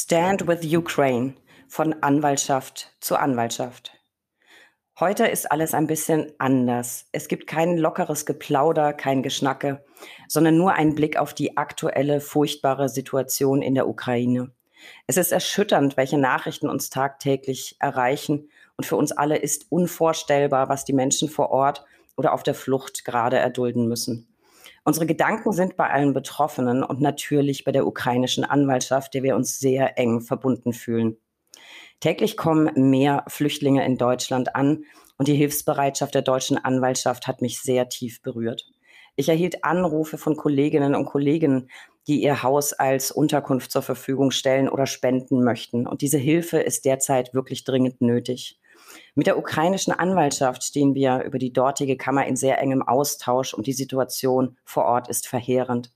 Stand with Ukraine von Anwaltschaft zu Anwaltschaft. Heute ist alles ein bisschen anders. Es gibt kein lockeres Geplauder, kein Geschnacke, sondern nur einen Blick auf die aktuelle furchtbare Situation in der Ukraine. Es ist erschütternd, welche Nachrichten uns tagtäglich erreichen und für uns alle ist unvorstellbar, was die Menschen vor Ort oder auf der Flucht gerade erdulden müssen. Unsere Gedanken sind bei allen Betroffenen und natürlich bei der ukrainischen Anwaltschaft, der wir uns sehr eng verbunden fühlen. Täglich kommen mehr Flüchtlinge in Deutschland an und die Hilfsbereitschaft der deutschen Anwaltschaft hat mich sehr tief berührt. Ich erhielt Anrufe von Kolleginnen und Kollegen, die ihr Haus als Unterkunft zur Verfügung stellen oder spenden möchten. Und diese Hilfe ist derzeit wirklich dringend nötig. Mit der ukrainischen Anwaltschaft stehen wir über die dortige Kammer in sehr engem Austausch und die Situation vor Ort ist verheerend.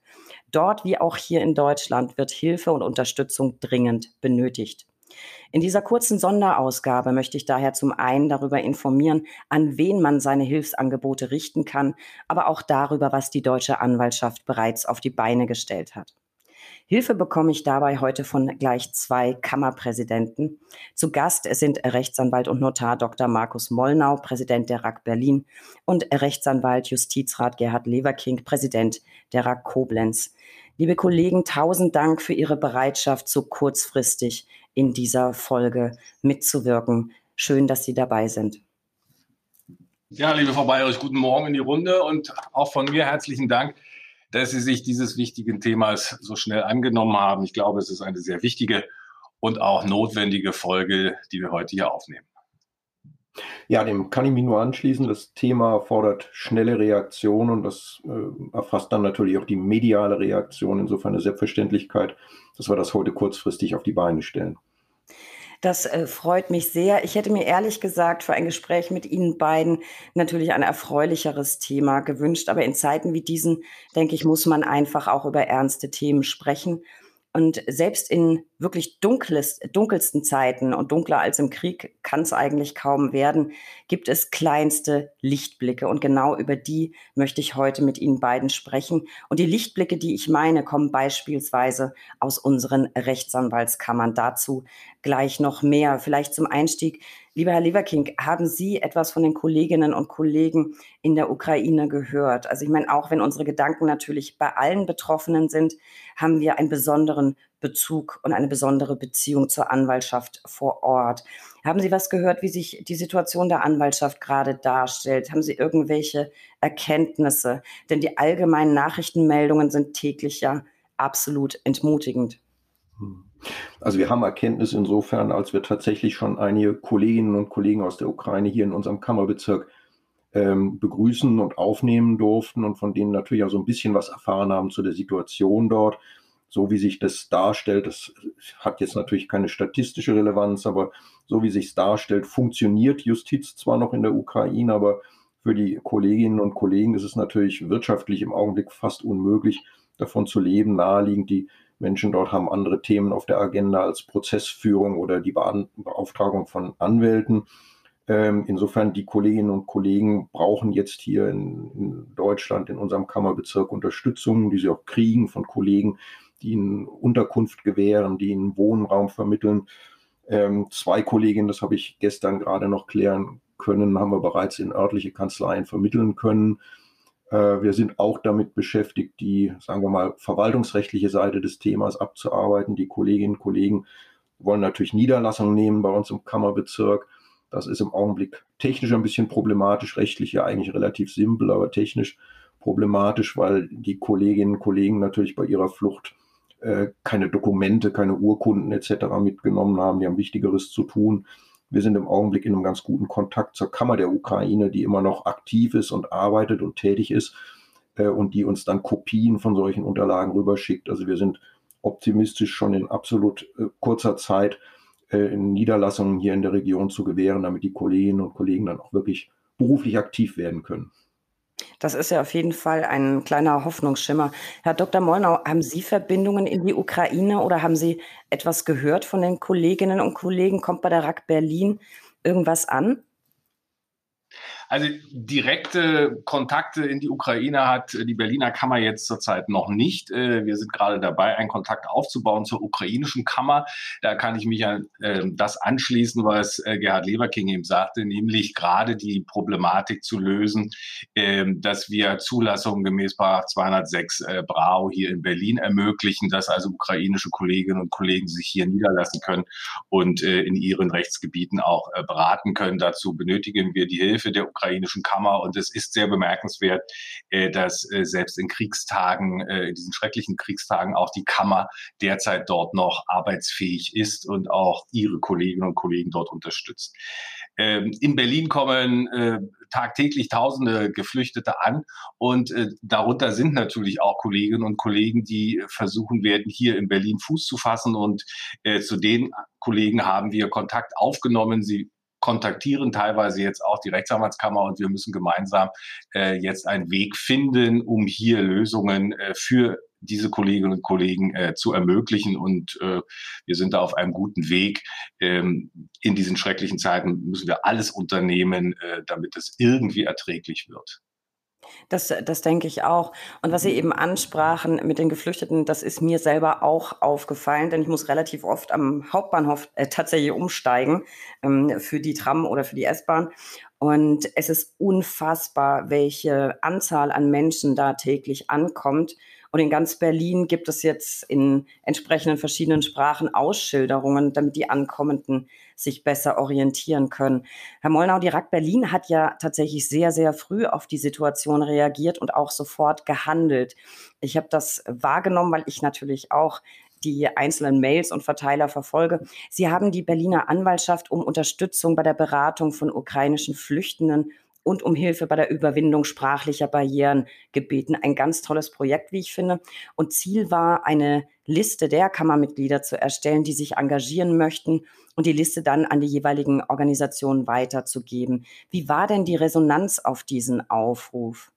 Dort wie auch hier in Deutschland wird Hilfe und Unterstützung dringend benötigt. In dieser kurzen Sonderausgabe möchte ich daher zum einen darüber informieren, an wen man seine Hilfsangebote richten kann, aber auch darüber, was die deutsche Anwaltschaft bereits auf die Beine gestellt hat. Hilfe bekomme ich dabei heute von gleich zwei Kammerpräsidenten. Zu Gast sind Rechtsanwalt und Notar Dr. Markus Mollnau, Präsident der RAK Berlin und Rechtsanwalt Justizrat Gerhard Leverking, Präsident der RAK Koblenz. Liebe Kollegen, tausend Dank für Ihre Bereitschaft, so kurzfristig in dieser Folge mitzuwirken. Schön, dass Sie dabei sind. Ja, liebe Frau Bayerich, guten Morgen in die Runde und auch von mir herzlichen Dank dass Sie sich dieses wichtigen Themas so schnell angenommen haben. Ich glaube, es ist eine sehr wichtige und auch notwendige Folge, die wir heute hier aufnehmen. Ja, dem kann ich mich nur anschließen. Das Thema fordert schnelle Reaktion und das äh, erfasst dann natürlich auch die mediale Reaktion. Insofern eine Selbstverständlichkeit, dass wir das heute kurzfristig auf die Beine stellen. Das äh, freut mich sehr. Ich hätte mir ehrlich gesagt für ein Gespräch mit Ihnen beiden natürlich ein erfreulicheres Thema gewünscht. Aber in Zeiten wie diesen, denke ich, muss man einfach auch über ernste Themen sprechen. Und selbst in wirklich dunkles, dunkelsten Zeiten und dunkler als im Krieg kann es eigentlich kaum werden, gibt es kleinste Lichtblicke. Und genau über die möchte ich heute mit Ihnen beiden sprechen. Und die Lichtblicke, die ich meine, kommen beispielsweise aus unseren Rechtsanwaltskammern. Dazu gleich noch mehr. Vielleicht zum Einstieg. Lieber Herr Leverking, haben Sie etwas von den Kolleginnen und Kollegen in der Ukraine gehört? Also ich meine, auch wenn unsere Gedanken natürlich bei allen Betroffenen sind, haben wir einen besonderen Bezug und eine besondere Beziehung zur Anwaltschaft vor Ort. Haben Sie was gehört, wie sich die Situation der Anwaltschaft gerade darstellt? Haben Sie irgendwelche Erkenntnisse? Denn die allgemeinen Nachrichtenmeldungen sind täglich ja absolut entmutigend. Hm. Also wir haben Erkenntnis insofern, als wir tatsächlich schon einige Kolleginnen und Kollegen aus der Ukraine hier in unserem Kammerbezirk ähm, begrüßen und aufnehmen durften und von denen natürlich auch so ein bisschen was erfahren haben zu der Situation dort. So wie sich das darstellt, das hat jetzt natürlich keine statistische Relevanz, aber so wie sich es darstellt, funktioniert Justiz zwar noch in der Ukraine, aber für die Kolleginnen und Kollegen ist es natürlich wirtschaftlich im Augenblick fast unmöglich, davon zu leben. Naheliegend die Menschen dort haben andere Themen auf der Agenda als Prozessführung oder die Beauftragung von Anwälten. Ähm, insofern, die Kolleginnen und Kollegen brauchen jetzt hier in, in, Deutschland, in unserem Kammerbezirk Unterstützung, die sie auch kriegen von Kollegen, die ihnen Unterkunft gewähren, die ihnen Wohnraum vermitteln. Ähm, zwei Kolleginnen, das habe ich gestern gerade noch klären können, haben wir bereits in örtliche Kanzleien vermitteln können. Äh, wir sind auch damit beschäftigt, die, sagen wir mal, verwaltungsrechtliche Seite des Themas abzuarbeiten. Die Kolleginnen und Kollegen wollen natürlich Niederlassungen nehmen bei uns im Kammerbezirk. Das ist im Augenblick technisch ein bisschen problematisch, rechtlich ja eigentlich relativ simpel, aber technisch problematisch, weil die Kolleginnen und Kollegen natürlich bei ihrer Flucht äh, keine Dokumente, keine Urkunden etc. mitgenommen haben. Die haben Wichtigeres zu tun. Wir sind im Augenblick in einem ganz guten Kontakt zur Kammer der Ukraine, die immer noch aktiv ist und arbeitet und tätig ist äh, und die uns dann Kopien von solchen Unterlagen rüberschickt. Also wir sind optimistisch schon in absolut äh, kurzer Zeit äh, Niederlassungen hier in der Region zu gewähren, damit die Kolleginnen und Kollegen dann auch wirklich beruflich aktiv werden können. Das ist ja auf jeden Fall ein kleiner Hoffnungsschimmer. Herr Dr. Molnau, haben Sie Verbindungen in die Ukraine oder haben Sie etwas gehört von den Kolleginnen und Kollegen? Kommt bei der RAK Berlin irgendwas an? Also direkte Kontakte in die Ukraine hat die Berliner Kammer jetzt zurzeit noch nicht. Äh, wir sind gerade dabei, einen Kontakt aufzubauen zur ukrainischen Kammer. Da kann ich mich an ähm, das anschließen, was äh, Gerhard Leverking eben sagte, nämlich gerade die Problematik zu lösen, ähm, dass wir Zulassungen gemäß 206 äh, Brau hier in Berlin ermöglichen, dass also ukrainische Kolleginnen und Kollegen sich hier niederlassen können und in ihren Rechtsgebieten auch beraten können. Dazu benötigen wir die Hilfe der ukrainischen Kammer. Und es ist sehr bemerkenswert, äh, dass äh, selbst in Kriegstagen, äh, in diesen schrecklichen Kriegstagen, auch die Kammer derzeit dort noch arbeitsfähig ist und auch ihre Kolleginnen und Kollegen dort unterstützt. Ähm, in Berlin kommen tagtäglich Tausende Geflüchtete an und darunter sind natürlich auch Kolleginnen und Kollegen, die versuchen werden, hier in Berlin Fuß zu fassen und zu den Kollegen haben wir Kontakt aufgenommen. Sie kontaktieren teilweise jetzt auch die Rechtsanwaltskammer und wir müssen gemeinsam äh, jetzt einen Weg finden, um hier Lösungen äh, für diese Kolleginnen und Kollegen äh, zu ermöglichen. Und äh, wir sind da auf einem guten Weg. Ähm, in diesen schrecklichen Zeiten müssen wir alles unternehmen, äh, damit es irgendwie erträglich wird. Das das denke ich auch. Und was Sie eben ansprachen mit den Geflüchteten, das ist mir selber auch aufgefallen, denn ich muss relativ oft am Hauptbahnhof äh, tatsächlich umsteigen ähm, für die Tram oder für die S-Bahn. Und es ist unfassbar, welche Anzahl an Menschen da täglich ankommt. Und in ganz Berlin gibt es jetzt in entsprechenden verschiedenen Sprachen Ausschilderungen, damit die Ankommenden sich besser orientieren können. Herr Molnau, die RAK Berlin hat ja tatsächlich sehr, sehr früh auf die Situation reagiert und auch sofort gehandelt. Ich habe das wahrgenommen, weil ich natürlich auch die einzelnen Mails und Verteiler verfolge. Sie haben die Berliner Anwaltschaft um Unterstützung bei der Beratung von ukrainischen Flüchtenden und um Hilfe bei der Überwindung sprachlicher Barrieren gebeten. Ein ganz tolles Projekt, wie ich finde. Und Ziel war, eine Liste der Kammermitglieder zu erstellen, die sich engagieren möchten und die Liste dann an die jeweiligen Organisationen weiterzugeben. Wie war denn die Resonanz auf diesen Aufruf?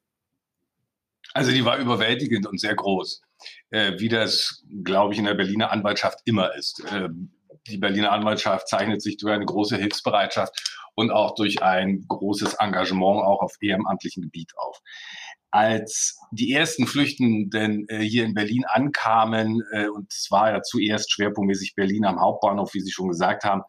Also die war überwältigend und sehr groß, äh, wie das, glaube ich, in der Berliner Anwaltschaft immer ist. Äh, die Berliner Anwaltschaft zeichnet sich durch eine große Hilfsbereitschaft und auch durch ein großes Engagement auch auf ehrenamtlichem Gebiet auf. Als die ersten Flüchtenden äh, hier in Berlin ankamen, äh, und es war ja zuerst schwerpunktmäßig Berlin am Hauptbahnhof, wie Sie schon gesagt haben,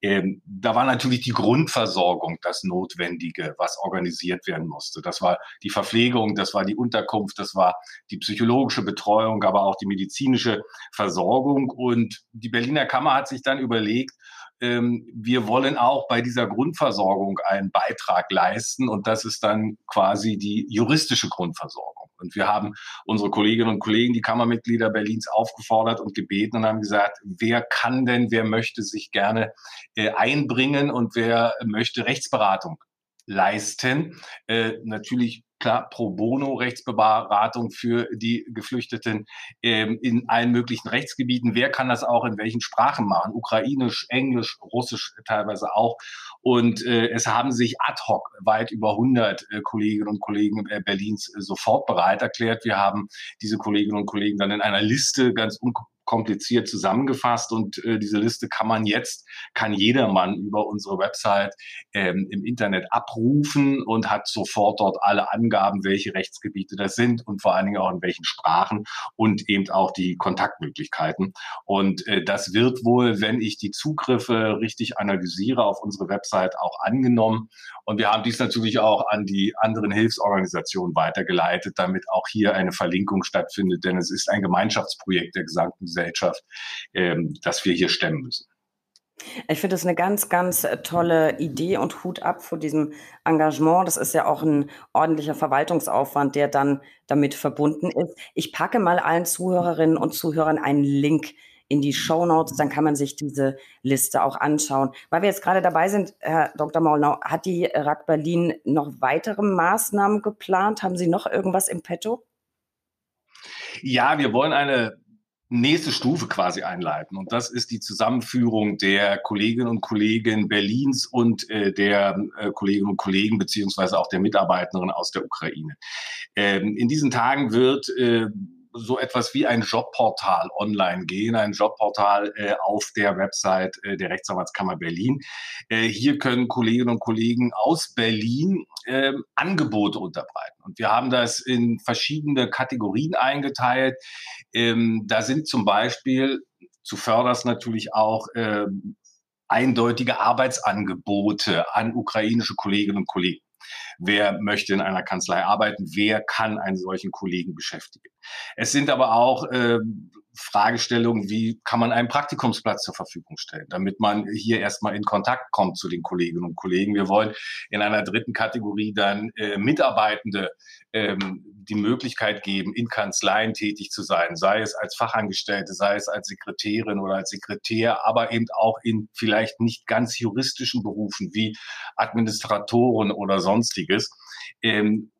ähm, da war natürlich die Grundversorgung das Notwendige, was organisiert werden musste. Das war die Verpflegung, das war die Unterkunft, das war die psychologische Betreuung, aber auch die medizinische Versorgung. Und die Berliner Kammer hat sich dann überlegt, wir wollen auch bei dieser Grundversorgung einen Beitrag leisten und das ist dann quasi die juristische Grundversorgung. Und wir haben unsere Kolleginnen und Kollegen, die Kammermitglieder Berlins aufgefordert und gebeten und haben gesagt, wer kann denn, wer möchte sich gerne äh, einbringen und wer möchte Rechtsberatung leisten. Äh, natürlich klar pro bono Rechtsberatung für die Geflüchteten ähm, in allen möglichen Rechtsgebieten. Wer kann das auch in welchen Sprachen machen? Ukrainisch, Englisch, Russisch teilweise auch. Und äh, es haben sich ad hoc weit über 100 äh, Kolleginnen und Kollegen äh, Berlins äh, sofort bereit erklärt. Wir haben diese Kolleginnen und Kollegen dann in einer Liste ganz kompliziert zusammengefasst und äh, diese Liste kann man jetzt, kann jedermann über unsere Website ähm, im Internet abrufen und hat sofort dort alle Angaben, welche Rechtsgebiete das sind und vor allen Dingen auch in welchen Sprachen und eben auch die Kontaktmöglichkeiten. Und äh, das wird wohl, wenn ich die Zugriffe richtig analysiere, auf unsere Website auch angenommen. Und wir haben dies natürlich auch an die anderen Hilfsorganisationen weitergeleitet, damit auch hier eine Verlinkung stattfindet, denn es ist ein Gemeinschaftsprojekt der gesamten Gesellschaft, ähm, das wir hier stemmen müssen. Ich finde das eine ganz, ganz äh, tolle Idee und Hut ab vor diesem Engagement. Das ist ja auch ein ordentlicher Verwaltungsaufwand, der dann damit verbunden ist. Ich packe mal allen Zuhörerinnen und Zuhörern einen Link in die Show Notes, dann kann man sich diese Liste auch anschauen. Weil wir jetzt gerade dabei sind, Herr Dr. Maulnau, hat die RAK Berlin noch weitere Maßnahmen geplant? Haben Sie noch irgendwas im Petto? Ja, wir wollen eine nächste Stufe quasi einleiten. Und das ist die Zusammenführung der Kolleginnen und Kollegen Berlins und äh, der äh, Kolleginnen und Kollegen beziehungsweise auch der Mitarbeiterinnen aus der Ukraine. Ähm, in diesen Tagen wird äh, so etwas wie ein Jobportal online gehen, ein Jobportal äh, auf der Website äh, der Rechtsanwaltskammer Berlin. Äh, hier können Kolleginnen und Kollegen aus Berlin äh, Angebote unterbreiten. Und wir haben das in verschiedene Kategorien eingeteilt. Ähm, da sind zum Beispiel zu förders natürlich auch ähm, eindeutige Arbeitsangebote an ukrainische Kolleginnen und Kollegen. Wer möchte in einer Kanzlei arbeiten? Wer kann einen solchen Kollegen beschäftigen? Es sind aber auch äh, Fragestellungen, wie kann man einen Praktikumsplatz zur Verfügung stellen, damit man hier erstmal in Kontakt kommt zu den Kolleginnen und Kollegen. Wir wollen in einer dritten Kategorie dann äh, Mitarbeitende ähm, die Möglichkeit geben, in Kanzleien tätig zu sein, sei es als Fachangestellte, sei es als Sekretärin oder als Sekretär, aber eben auch in vielleicht nicht ganz juristischen Berufen wie Administratoren oder sonstiges. Ähm,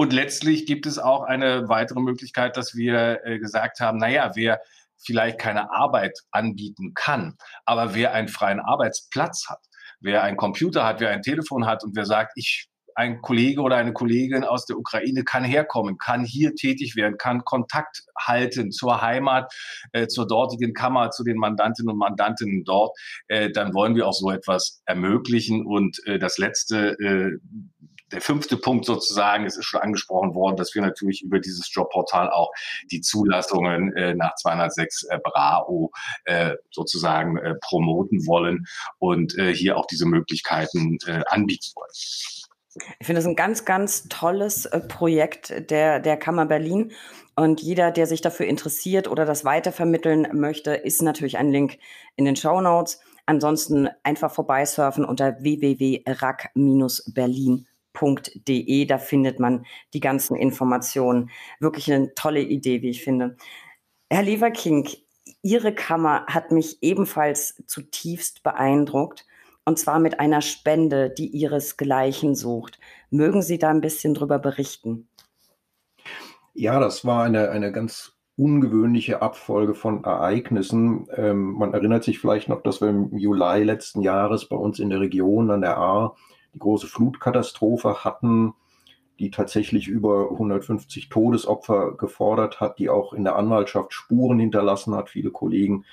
und letztlich gibt es auch eine weitere Möglichkeit, dass wir äh, gesagt haben, naja, wer vielleicht keine Arbeit anbieten kann, aber wer einen freien Arbeitsplatz hat, wer einen Computer hat, wer ein Telefon hat und wer sagt, ich ein Kollege oder eine Kollegin aus der Ukraine kann herkommen, kann hier tätig werden, kann Kontakt halten zur Heimat, äh, zur dortigen Kammer, zu den Mandantinnen und Mandantinnen dort, äh, dann wollen wir auch so etwas ermöglichen. Und äh, das letzte, äh, der fünfte Punkt sozusagen, es ist schon angesprochen worden, dass wir natürlich über dieses Jobportal auch die Zulassungen äh, nach 206 äh, BRAO äh, sozusagen äh, promoten wollen und äh, hier auch diese Möglichkeiten äh, anbieten wollen. Ich finde das ein ganz, ganz tolles äh, Projekt der, der Kammer Berlin. Und jeder, der sich dafür interessiert oder das weitervermitteln möchte, ist natürlich ein Link in den Show Notes. Ansonsten einfach vorbeisurfen unter www.rack-berlin.de. Da findet man die ganzen Informationen. Wirklich eine tolle Idee, wie ich finde. Herr Leverking, Ihre Kammer hat mich ebenfalls zutiefst beeindruckt und zwar mit einer Spende, die ihresgleichen sucht. Mögen Sie da ein bisschen drüber berichten? Ja, das war eine, eine ganz ungewöhnliche Abfolge von Ereignissen. Ähm, man erinnert sich vielleicht noch, dass wir im Juli letzten Jahres bei uns in der Region an der Ahr die große Flutkatastrophe hatten, die tatsächlich über 150 Todesopfer gefordert hat, die auch in der Anwaltschaft Spuren hinterlassen hat. Viele Kollegen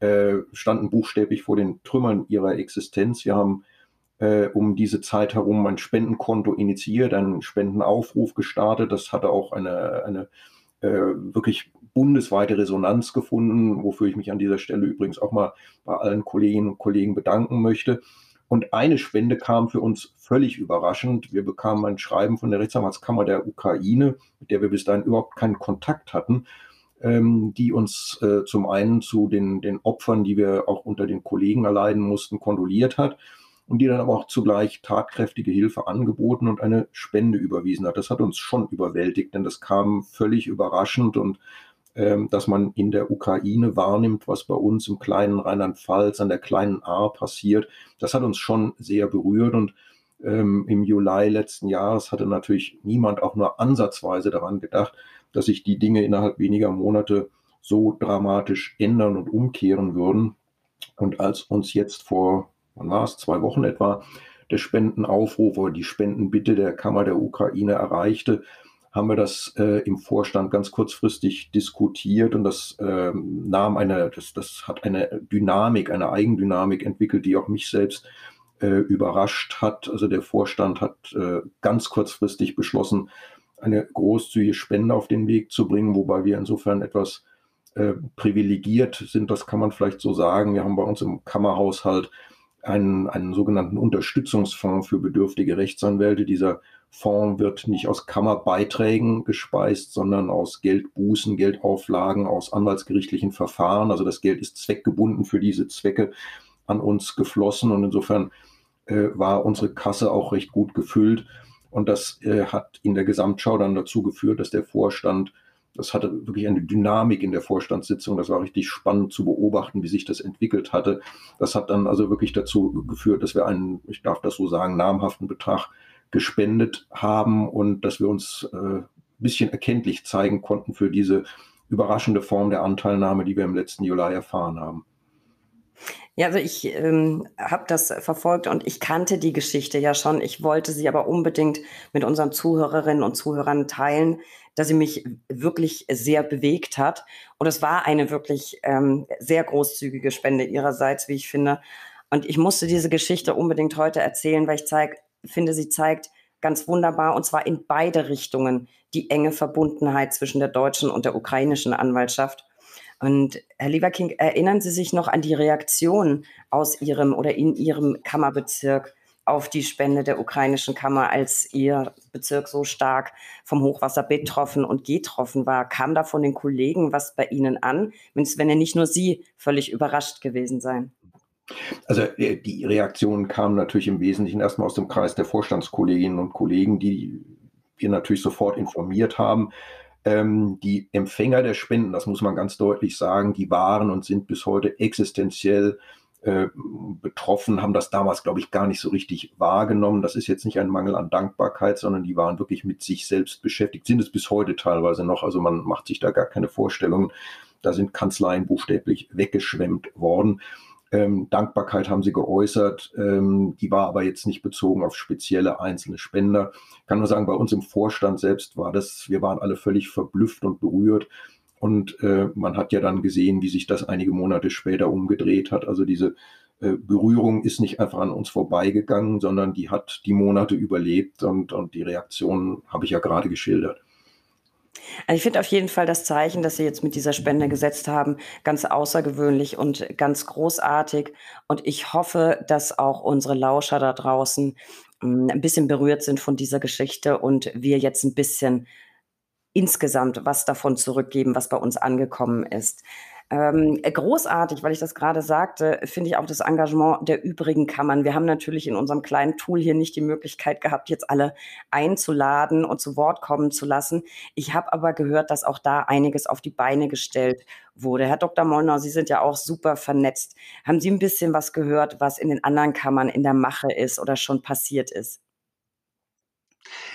äh, standen buchstäblich vor den Trümmern ihrer Existenz. Wir haben äh, um diese Zeit herum ein Spendenkonto initiiert, einen Spendenaufruf gestartet. Das hatte auch eine, eine äh, wirklich bundesweite Resonanz gefunden, wofür ich mich an dieser Stelle übrigens auch mal bei allen Kolleginnen und Kollegen bedanken möchte. Und eine Spende kam für uns völlig überraschend. Wir bekamen ein Schreiben von der Rechtsanwaltskammer der Ukraine, mit der wir bis dahin überhaupt keinen Kontakt hatten ähm, die uns äh, zum einen zu den, den Opfern, die wir auch unter den Kollegen erleiden mussten, kondoliert hat und die dann aber auch zugleich tatkräftige Hilfe angeboten und eine Spende überwiesen hat. Das hat uns schon überwältigt, denn das kam völlig überraschend und ähm, dass man in der Ukraine wahrnimmt, was bei uns im kleinen Rheinland-Pfalz an der kleinen Ahr passiert, das hat uns schon sehr berührt und ähm, im Juli letzten Jahres hatte natürlich niemand auch nur ansatzweise daran gedacht, dass sich die Dinge innerhalb weniger Monate so dramatisch ändern und umkehren würden. Und als uns jetzt vor, wann war es, zwei Wochen etwa, der Spendenaufruf oder die Spendenbitte der Kammer der Ukraine erreichte, haben wir das äh, im Vorstand ganz kurzfristig diskutiert und das äh, nahm eine, das, das hat eine Dynamik, eine Eigendynamik entwickelt, die auch mich selbst äh, überrascht hat. Also der Vorstand hat äh, ganz kurzfristig beschlossen, eine großzügige Spende auf den Weg zu bringen, wobei wir insofern etwas äh, privilegiert sind, das kann man vielleicht so sagen. Wir haben bei uns im Kammerhaushalt einen, einen sogenannten Unterstützungsfonds für bedürftige Rechtsanwälte. Dieser Fonds wird nicht aus Kammerbeiträgen gespeist, sondern aus Geldbußen, Geldauflagen, aus anwaltsgerichtlichen Verfahren. Also das Geld ist zweckgebunden für diese Zwecke an uns geflossen und insofern äh, war unsere Kasse auch recht gut gefüllt. Und das äh, hat in der Gesamtschau dann dazu geführt, dass der Vorstand, das hatte wirklich eine Dynamik in der Vorstandssitzung, das war richtig spannend zu beobachten, wie sich das entwickelt hatte. Das hat dann also wirklich dazu geführt, dass wir einen, ich darf das so sagen, namhaften Betrag gespendet haben und dass wir uns äh, ein bisschen erkenntlich zeigen konnten für diese überraschende Form der Anteilnahme, die wir im letzten Juli erfahren haben. Ja, also ich ähm, habe das verfolgt und ich kannte die Geschichte ja schon. Ich wollte sie aber unbedingt mit unseren Zuhörerinnen und Zuhörern teilen, dass sie mich wirklich sehr bewegt hat. Und es war eine wirklich ähm, sehr großzügige Spende ihrerseits, wie ich finde. Und ich musste diese Geschichte unbedingt heute erzählen, weil ich zeig, finde, sie zeigt ganz wunderbar, und zwar in beide Richtungen, die enge Verbundenheit zwischen der deutschen und der ukrainischen Anwaltschaft. Und Herr Leverking, erinnern Sie sich noch an die Reaktion aus Ihrem oder in Ihrem Kammerbezirk auf die Spende der ukrainischen Kammer, als Ihr Bezirk so stark vom Hochwasser betroffen und getroffen war? Kam da von den Kollegen was bei Ihnen an, wenn ja nicht nur Sie völlig überrascht gewesen sein? Also äh, die Reaktionen kamen natürlich im Wesentlichen erstmal aus dem Kreis der Vorstandskolleginnen und Kollegen, die wir natürlich sofort informiert haben. Ähm, die Empfänger der Spenden, das muss man ganz deutlich sagen, die waren und sind bis heute existenziell äh, betroffen, haben das damals, glaube ich, gar nicht so richtig wahrgenommen. Das ist jetzt nicht ein Mangel an Dankbarkeit, sondern die waren wirklich mit sich selbst beschäftigt, sind es bis heute teilweise noch. Also man macht sich da gar keine Vorstellungen. Da sind Kanzleien buchstäblich weggeschwemmt worden. Ähm, Dankbarkeit haben sie geäußert, ähm, die war aber jetzt nicht bezogen auf spezielle einzelne Spender. Ich kann nur sagen, bei uns im Vorstand selbst war das, wir waren alle völlig verblüfft und berührt. Und äh, man hat ja dann gesehen, wie sich das einige Monate später umgedreht hat. Also diese äh, Berührung ist nicht einfach an uns vorbeigegangen, sondern die hat die Monate überlebt und, und die Reaktionen habe ich ja gerade geschildert. Also ich finde auf jeden Fall das Zeichen, das Sie jetzt mit dieser Spende gesetzt haben, ganz außergewöhnlich und ganz großartig. Und ich hoffe, dass auch unsere Lauscher da draußen hm, ein bisschen berührt sind von dieser Geschichte und wir jetzt ein bisschen insgesamt was davon zurückgeben, was bei uns angekommen ist. Ähm, großartig, weil ich das gerade sagte, finde ich auch das Engagement der übrigen Kammern. Wir haben natürlich in unserem kleinen Tool hier nicht die Möglichkeit gehabt, jetzt alle einzuladen und zu Wort kommen zu lassen. Ich habe aber gehört, dass auch da einiges auf die Beine gestellt wurde. Herr Dr. Mollner, Sie sind ja auch super vernetzt. Haben Sie ein bisschen was gehört, was in den anderen Kammern in der Mache ist oder schon passiert ist?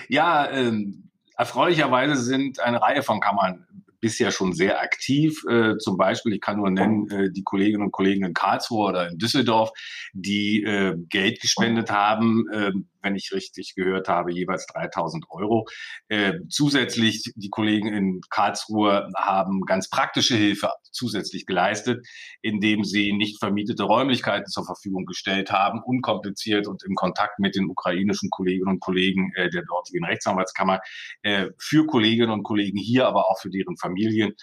Ja, ähm, erfreulicherweise sind eine Reihe von Kammern bisher schon sehr aktiv. Äh, zum Beispiel, ich kann nur nennen, äh, die Kolleginnen und Kollegen in Karlsruhe oder in Düsseldorf, die äh, Geld gespendet haben, äh, wenn ich richtig gehört habe, jeweils 3000 Euro. Äh, zusätzlich, die Kollegen in Karlsruhe haben ganz praktische Hilfe zusätzlich geleistet, indem sie nicht vermietete Räumlichkeiten zur Verfügung gestellt haben, unkompliziert und im Kontakt mit den ukrainischen Kolleginnen und Kollegen äh, der dortigen Rechtsanwaltskammer äh, für Kolleginnen und Kollegen hier, aber auch für deren Familien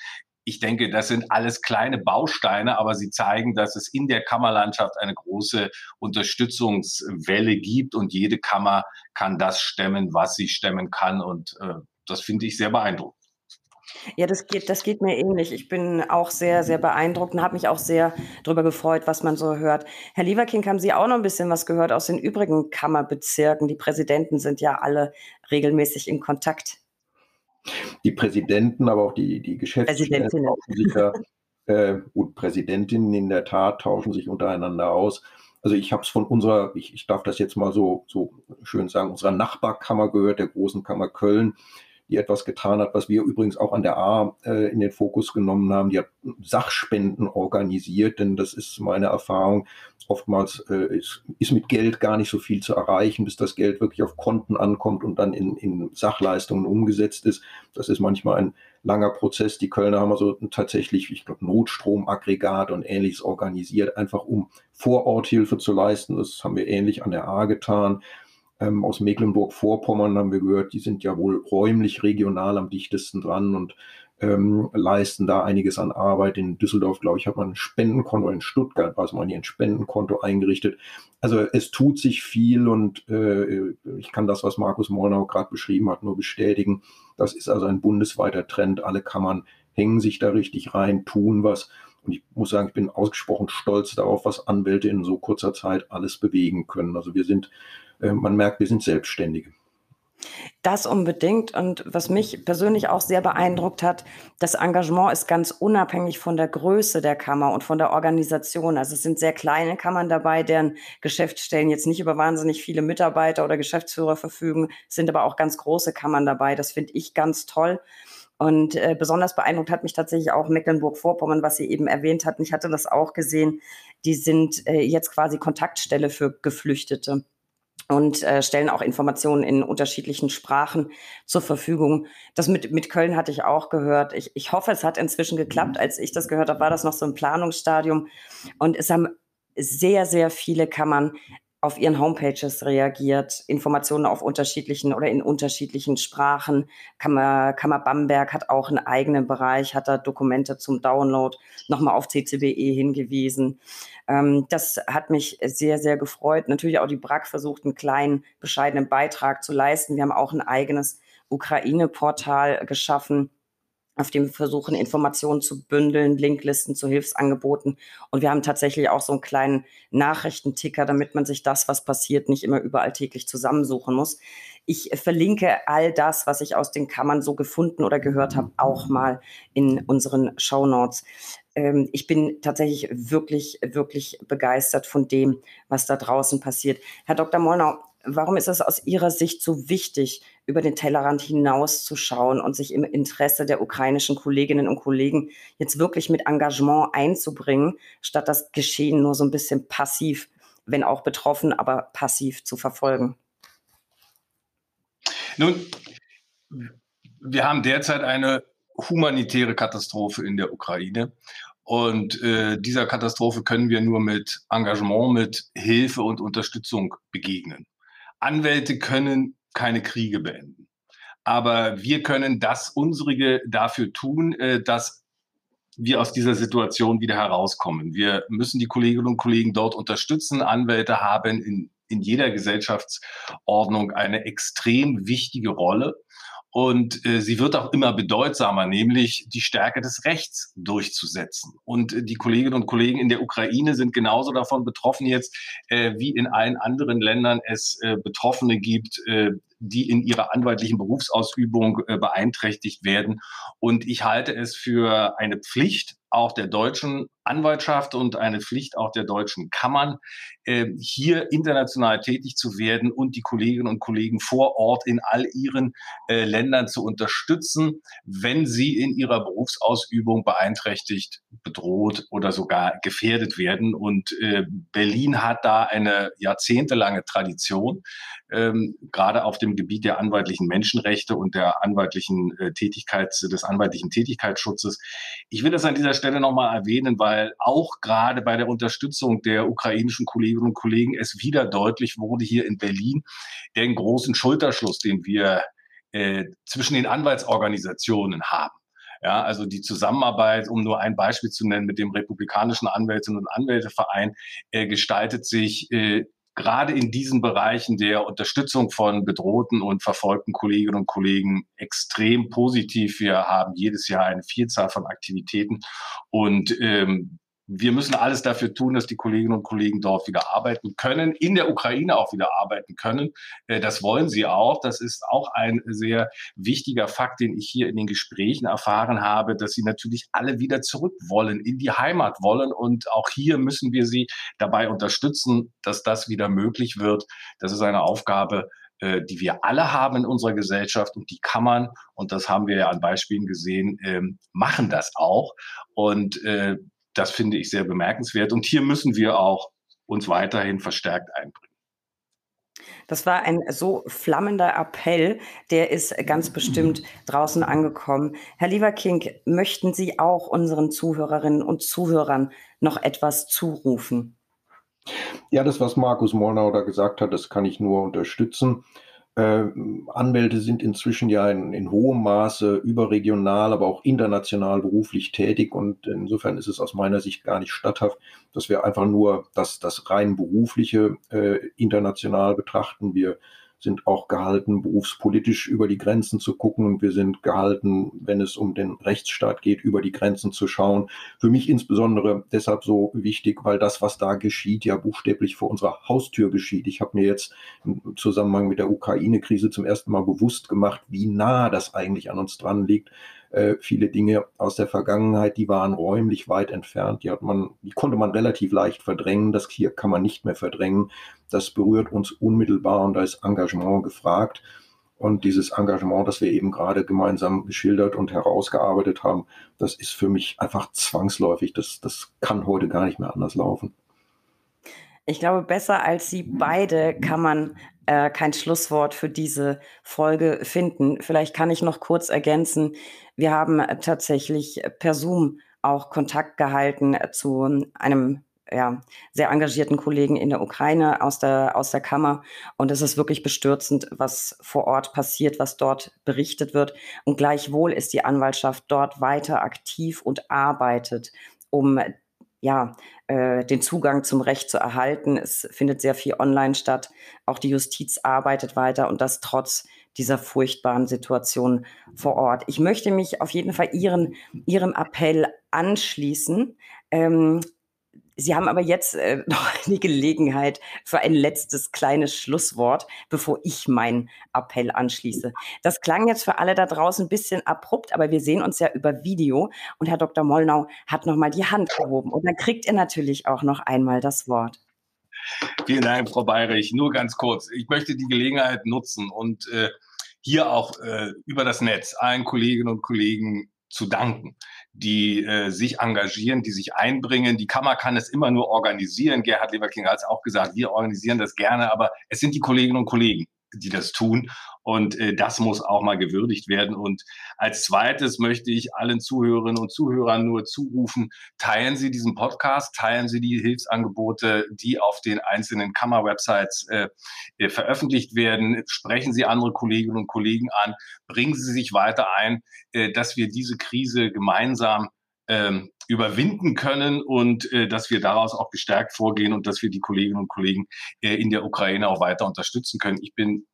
ich denke, das sind alles kleine Bausteine, aber sie zeigen, dass es in der Kammerlandschaft eine große Unterstützungswelle gibt und jede Kammer kann das stemmen, was sie stemmen kann. Und äh, das finde ich sehr beeindruckend. Ja, das geht, das geht mir ähnlich. Ich bin auch sehr, sehr beeindruckt und habe mich auch sehr darüber gefreut, was man so hört. Herr Lieberking, haben Sie auch noch ein bisschen was gehört aus den übrigen Kammerbezirken? Die Präsidenten sind ja alle regelmäßig in Kontakt. Die Präsidenten, aber auch die, die Geschäftsstellen tauschen sich ja, äh, und Präsidentinnen in der Tat tauschen sich untereinander aus. Also ich habe es von unserer, ich, ich darf das jetzt mal so, so schön sagen, unserer Nachbarkammer gehört, der großen Kammer Köln, die etwas getan hat, was wir übrigens auch an der A äh, in den Fokus genommen haben. Die hat Sachspenden organisiert, denn das ist meine Erfahrung. Oftmals äh, ist, ist mit Geld gar nicht so viel zu erreichen, bis das Geld wirklich auf Konten ankommt und dann in, in Sachleistungen umgesetzt ist. Das ist manchmal ein langer Prozess. Die Kölner haben also tatsächlich, ich glaube, Notstromaggregat und ähnliches organisiert, einfach um Vororthilfe zu leisten. Das haben wir ähnlich an der A getan. Ähm, aus Mecklenburg-Vorpommern haben wir gehört, die sind ja wohl räumlich regional am dichtesten dran und ähm, leisten da einiges an Arbeit. In Düsseldorf, glaube ich, hat man ein Spendenkonto, in Stuttgart war es mal ein Spendenkonto eingerichtet. Also es tut sich viel und äh, ich kann das, was Markus Molnau gerade beschrieben hat, nur bestätigen. Das ist also ein bundesweiter Trend. Alle Kammern hängen sich da richtig rein, tun was. Und ich muss sagen, ich bin ausgesprochen stolz darauf, was Anwälte in so kurzer Zeit alles bewegen können. Also wir sind man merkt, wir sind Selbstständige. Das unbedingt. Und was mich persönlich auch sehr beeindruckt hat, das Engagement ist ganz unabhängig von der Größe der Kammer und von der Organisation. Also es sind sehr kleine Kammern dabei, deren Geschäftsstellen jetzt nicht über wahnsinnig viele Mitarbeiter oder Geschäftsführer verfügen, es sind aber auch ganz große Kammern dabei. Das finde ich ganz toll. Und äh, besonders beeindruckt hat mich tatsächlich auch Mecklenburg-Vorpommern, was Sie eben erwähnt hatten. Ich hatte das auch gesehen. Die sind äh, jetzt quasi Kontaktstelle für Geflüchtete und äh, stellen auch Informationen in unterschiedlichen Sprachen zur Verfügung. Das mit, mit Köln hatte ich auch gehört. Ich, ich hoffe, es hat inzwischen geklappt. Als ich das gehört habe, war das noch so ein Planungsstadium. Und es haben sehr, sehr viele Kammern auf ihren Homepages reagiert, Informationen auf unterschiedlichen oder in unterschiedlichen Sprachen. Kammer, Kammer Bamberg hat auch einen eigenen Bereich, hat da Dokumente zum Download nochmal auf CCBE hingewiesen. Ähm, das hat mich sehr, sehr gefreut. Natürlich auch die BRAC versucht, einen kleinen, bescheidenen Beitrag zu leisten. Wir haben auch ein eigenes Ukraine-Portal geschaffen, auf dem wir versuchen, Informationen zu bündeln, Linklisten zu Hilfsangeboten. Und wir haben tatsächlich auch so einen kleinen Nachrichtenticker, damit man sich das, was passiert, nicht immer überall täglich zusammensuchen muss. Ich verlinke all das, was ich aus den Kammern so gefunden oder gehört habe, auch mal in unseren Show Notes. Ähm, ich bin tatsächlich wirklich, wirklich begeistert von dem, was da draußen passiert. Herr Dr. Molnau, warum ist es aus Ihrer Sicht so wichtig, über den Tellerrand hinauszuschauen und sich im Interesse der ukrainischen Kolleginnen und Kollegen jetzt wirklich mit Engagement einzubringen, statt das Geschehen nur so ein bisschen passiv, wenn auch betroffen, aber passiv zu verfolgen? Nun, wir haben derzeit eine humanitäre Katastrophe in der Ukraine. Und äh, dieser Katastrophe können wir nur mit Engagement, mit Hilfe und Unterstützung begegnen. Anwälte können keine Kriege beenden. Aber wir können das Unsrige dafür tun, äh, dass wir aus dieser Situation wieder herauskommen. Wir müssen die Kolleginnen und Kollegen dort unterstützen. Anwälte haben in, in jeder Gesellschaftsordnung eine extrem wichtige Rolle. Und äh, sie wird auch immer bedeutsamer, nämlich die Stärke des Rechts durchzusetzen. Und äh, die Kolleginnen und Kollegen in der Ukraine sind genauso davon betroffen jetzt, äh, wie in allen anderen Ländern es äh, Betroffene gibt, äh, die in ihrer anwaltlichen Berufsausübung äh, beeinträchtigt werden. Und ich halte es für eine Pflicht auch der deutschen Anwaltschaft und eine Pflicht auch der deutschen Kammern, äh, hier international tätig zu werden und die Kolleginnen und Kollegen vor Ort in all ihren äh, Ländern zu unterstützen, wenn sie in ihrer Berufsausübung beeinträchtigt, bedroht oder sogar gefährdet werden. Und äh, Berlin hat da eine jahrzehntelange Tradition, ähm, gerade auf dem Gebiet der anwaltlichen Menschenrechte und der anwaltlichen äh, Tätigkeit, des anwaltlichen Tätigkeitsschutzes. Ich will das an dieser Stelle nochmal erwähnen, weil auch gerade bei der Unterstützung der ukrainischen Kolleginnen und Kollegen es wieder deutlich wurde hier in Berlin, den großen Schulterschluss, den wir äh, zwischen den Anwaltsorganisationen haben. Ja, also die Zusammenarbeit, um nur ein Beispiel zu nennen, mit dem Republikanischen Anwältinnen und Anwälteverein äh, gestaltet sich äh, gerade in diesen Bereichen der Unterstützung von bedrohten und verfolgten Kolleginnen und Kollegen extrem positiv. Wir haben jedes Jahr eine Vielzahl von Aktivitäten und ähm, wir müssen alles dafür tun, dass die Kolleginnen und Kollegen dort wieder arbeiten können, in der Ukraine auch wieder arbeiten können. Äh, das wollen sie auch. Das ist auch ein sehr wichtiger Fakt, den ich hier in den Gesprächen erfahren habe, dass sie natürlich alle wieder zurück wollen, in die Heimat wollen. Und auch hier müssen wir sie dabei unterstützen, dass das wieder möglich wird. Das ist eine Aufgabe, äh, die wir alle haben in unserer Gesellschaft und die Kammern, und das haben wir ja an Beispielen gesehen, ähm, machen das auch. Und äh, das finde ich sehr bemerkenswert. Und hier müssen wir auch uns weiterhin verstärkt einbringen. Das war ein so flammender Appell, der ist ganz bestimmt draußen angekommen. Herr Lieberking, möchten Sie auch unseren Zuhörerinnen und Zuhörern noch etwas zurufen? Ja, das, was Markus Mornau da gesagt hat, das kann ich nur unterstützen. Äh, Anwälte sind inzwischen ja in, in, hohem Maße überregional, aber auch international beruflich tätig und insofern ist es aus meiner Sicht gar nicht statthaft, dass wir einfach nur das, das rein berufliche äh, international betrachten. Wir sind auch gehalten, berufspolitisch über die Grenzen zu gucken und wir sind gehalten, wenn es um den Rechtsstaat geht, über die Grenzen zu schauen. Für mich insbesondere deshalb so wichtig, weil das, was da geschieht, ja buchstäblich vor unserer Haustür geschieht. Ich habe mir jetzt im Zusammenhang mit der Ukraine-Krise zum ersten Mal bewusst gemacht, wie nah das eigentlich an uns dran liegt äh, viele Dinge aus der Vergangenheit, die waren räumlich weit entfernt, die hat man, die konnte man relativ leicht verdrängen. Das hier kann man nicht mehr verdrängen. Das berührt uns unmittelbar und da ist Engagement gefragt. Und dieses Engagement, das wir eben gerade gemeinsam geschildert und herausgearbeitet haben, das ist für mich einfach zwangsläufig. Das, das kann heute gar nicht mehr anders laufen. Ich glaube, besser als Sie beide kann man äh, kein Schlusswort für diese Folge finden. Vielleicht kann ich noch kurz ergänzen. Wir haben tatsächlich per Zoom auch Kontakt gehalten zu einem ja, sehr engagierten Kollegen in der Ukraine aus der, aus der Kammer. Und es ist wirklich bestürzend, was vor Ort passiert, was dort berichtet wird. Und gleichwohl ist die Anwaltschaft dort weiter aktiv und arbeitet, um ja, äh, den Zugang zum Recht zu erhalten. Es findet sehr viel online statt. Auch die Justiz arbeitet weiter und das trotz dieser furchtbaren Situation vor Ort. Ich möchte mich auf jeden Fall Ihren, Ihrem Appell anschließen. Ähm, Sie haben aber jetzt äh, noch die Gelegenheit für ein letztes kleines Schlusswort, bevor ich meinen Appell anschließe. Das klang jetzt für alle da draußen ein bisschen abrupt, aber wir sehen uns ja über Video und Herr Dr. Mollnau hat noch mal die Hand gehoben und dann kriegt er natürlich auch noch einmal das Wort. Vielen Dank, Frau Bayrich. Nur ganz kurz. Ich möchte die Gelegenheit nutzen und äh, hier auch äh, über das Netz allen Kolleginnen und Kollegen zu danken, die äh, sich engagieren, die sich einbringen. Die Kammer kann es immer nur organisieren. Gerhard Leverking hat es auch gesagt, wir organisieren das gerne, aber es sind die Kolleginnen und Kollegen, die das tun. Und äh, das muss auch mal gewürdigt werden. Und als zweites möchte ich allen Zuhörerinnen und Zuhörern nur zurufen, teilen Sie diesen Podcast, teilen Sie die Hilfsangebote, die auf den einzelnen Kammerwebsites äh, äh, veröffentlicht werden. Sprechen Sie andere Kolleginnen und Kollegen an, bringen Sie sich weiter ein, äh, dass wir diese Krise gemeinsam ähm, überwinden können und äh, dass wir daraus auch gestärkt vorgehen und dass wir die Kolleginnen und Kollegen äh, in der Ukraine auch weiter unterstützen können. Ich bin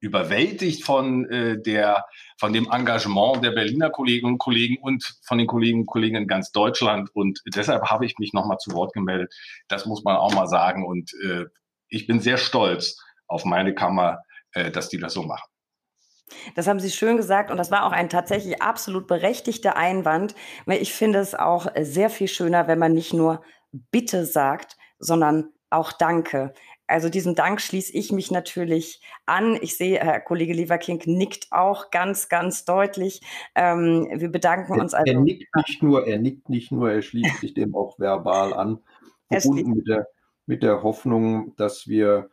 überwältigt von äh, der von dem Engagement der Berliner Kolleginnen und Kollegen und von den Kolleginnen und Kollegen in ganz Deutschland und deshalb habe ich mich nochmal zu Wort gemeldet. Das muss man auch mal sagen und äh, ich bin sehr stolz auf meine Kammer, äh, dass die das so machen. Das haben Sie schön gesagt und das war auch ein tatsächlich absolut berechtigter Einwand, weil ich finde es auch sehr viel schöner, wenn man nicht nur Bitte sagt, sondern auch Danke. Also diesem Dank schließe ich mich natürlich an. Ich sehe, Herr Kollege Leverking nickt auch ganz, ganz deutlich. Ähm, wir bedanken uns also. Er nickt nicht nur, er nickt nicht nur, er schließt sich dem auch verbal an, verbunden mit der, mit der Hoffnung, dass wir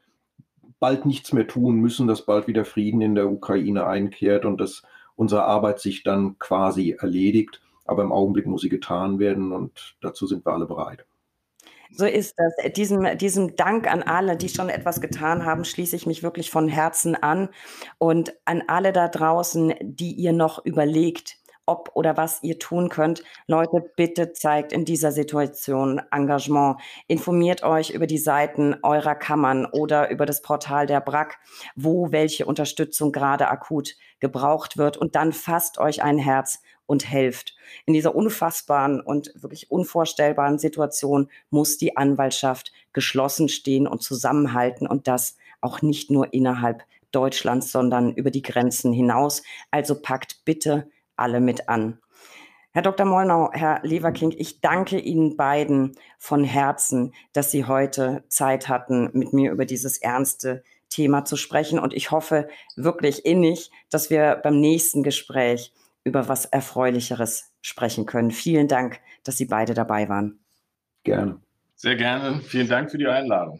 bald nichts mehr tun müssen, dass bald wieder Frieden in der Ukraine einkehrt und dass unsere Arbeit sich dann quasi erledigt. Aber im Augenblick muss sie getan werden und dazu sind wir alle bereit. So ist das. Diesem, diesem Dank an alle, die schon etwas getan haben, schließe ich mich wirklich von Herzen an. Und an alle da draußen, die ihr noch überlegt, ob oder was ihr tun könnt. Leute, bitte zeigt in dieser Situation Engagement. Informiert euch über die Seiten eurer Kammern oder über das Portal der BRAC, wo welche Unterstützung gerade akut gebraucht wird. Und dann fasst euch ein Herz und helft. In dieser unfassbaren und wirklich unvorstellbaren Situation muss die Anwaltschaft geschlossen stehen und zusammenhalten und das auch nicht nur innerhalb Deutschlands, sondern über die Grenzen hinaus. Also packt bitte alle mit an. Herr Dr. Molnau, Herr Leverking, ich danke Ihnen beiden von Herzen, dass Sie heute Zeit hatten, mit mir über dieses ernste Thema zu sprechen. Und ich hoffe wirklich innig, dass wir beim nächsten Gespräch über was Erfreulicheres sprechen können. Vielen Dank, dass Sie beide dabei waren. Gerne. Sehr gerne. Vielen Dank für die Einladung.